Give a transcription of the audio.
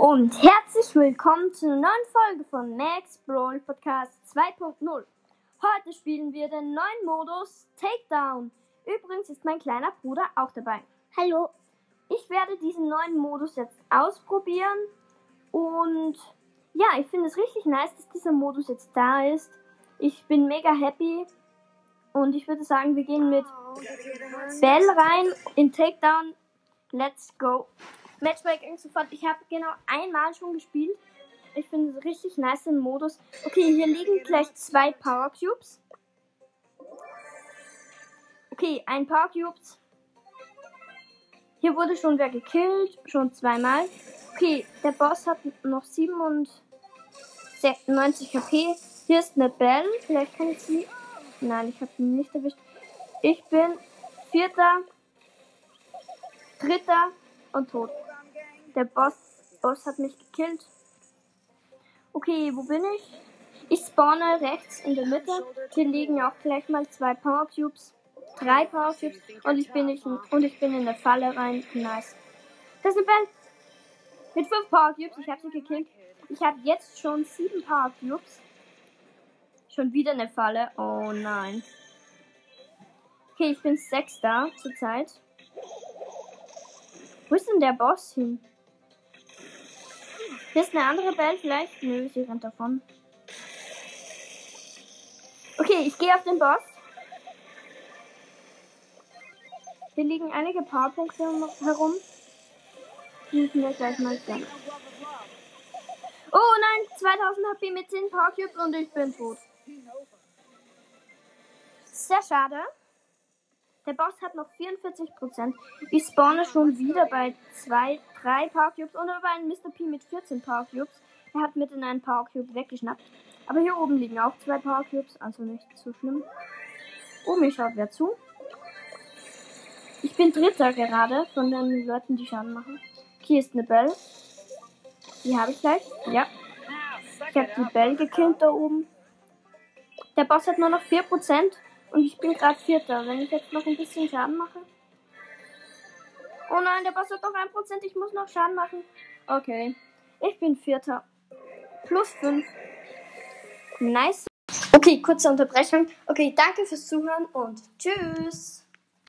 und herzlich willkommen zu einer neuen Folge von Max Brawl Podcast 2.0. Heute spielen wir den neuen Modus Takedown. Übrigens ist mein kleiner Bruder auch dabei. Hallo. Ich werde diesen neuen Modus jetzt ausprobieren und ja, ich finde es richtig nice, dass dieser Modus jetzt da ist. Ich bin mega happy und ich würde sagen, wir gehen mit Bell rein in Takedown. Let's go. Matchmaking sofort. Ich habe genau einmal schon gespielt. Ich finde es richtig nice den Modus. Okay, hier liegen gleich zwei Power Cubes. Okay, ein Power Cubes. Hier wurde schon wer gekillt, schon zweimal. Okay, der Boss hat noch 97 HP. Hier ist eine Bell. Vielleicht kann ich sie. Nein, ich habe ihn nicht erwischt. Ich bin vierter, dritter und tot. Der Boss, Boss hat mich gekillt. Okay, wo bin ich? Ich spawne rechts in der Mitte. Hier liegen auch gleich mal zwei Power Cubes. Drei Power Cubes. Und ich bin, nicht, und ich bin in der Falle rein. Nice. Das ist eine Bell. Mit fünf Power Cubes. Ich habe sie gekillt. Ich habe jetzt schon sieben Power Cubes. Schon wieder eine Falle. Oh nein. Okay, ich bin Sechster zurzeit. Wo ist denn der Boss hin? Hier ist eine andere Bell vielleicht. Nö, sie rennt davon. Okay, ich gehe auf den Boss. Hier liegen einige Powerpunkte herum. Die müssen wir gleich mal sehen. Oh nein, 2000 HP mit 10 Power Cubes und ich bin tot. Sehr schade. Der Boss hat noch 44%. Ich spawne schon wieder bei 2, 3 Power Cubes und über einen Mr. P mit 14 Power. Er hat mitten einen Power weggeschnappt. Aber hier oben liegen auch zwei Power also nicht so schlimm. Oh, mir schaut wer zu. Ich bin Dritter gerade von den Leuten, die Schaden machen. Hier ist eine Bell. Die habe ich gleich. Ja. Ich habe die Bell gekillt da oben. Der Boss hat nur noch 4%. Und ich bin gerade Vierter. Wenn ich jetzt noch ein bisschen Schaden mache. Oh nein, der Boss hat doch 1%. Ich muss noch Schaden machen. Okay. Ich bin Vierter. Plus 5. Nice. Okay, kurze Unterbrechung. Okay, danke fürs Zuhören und tschüss.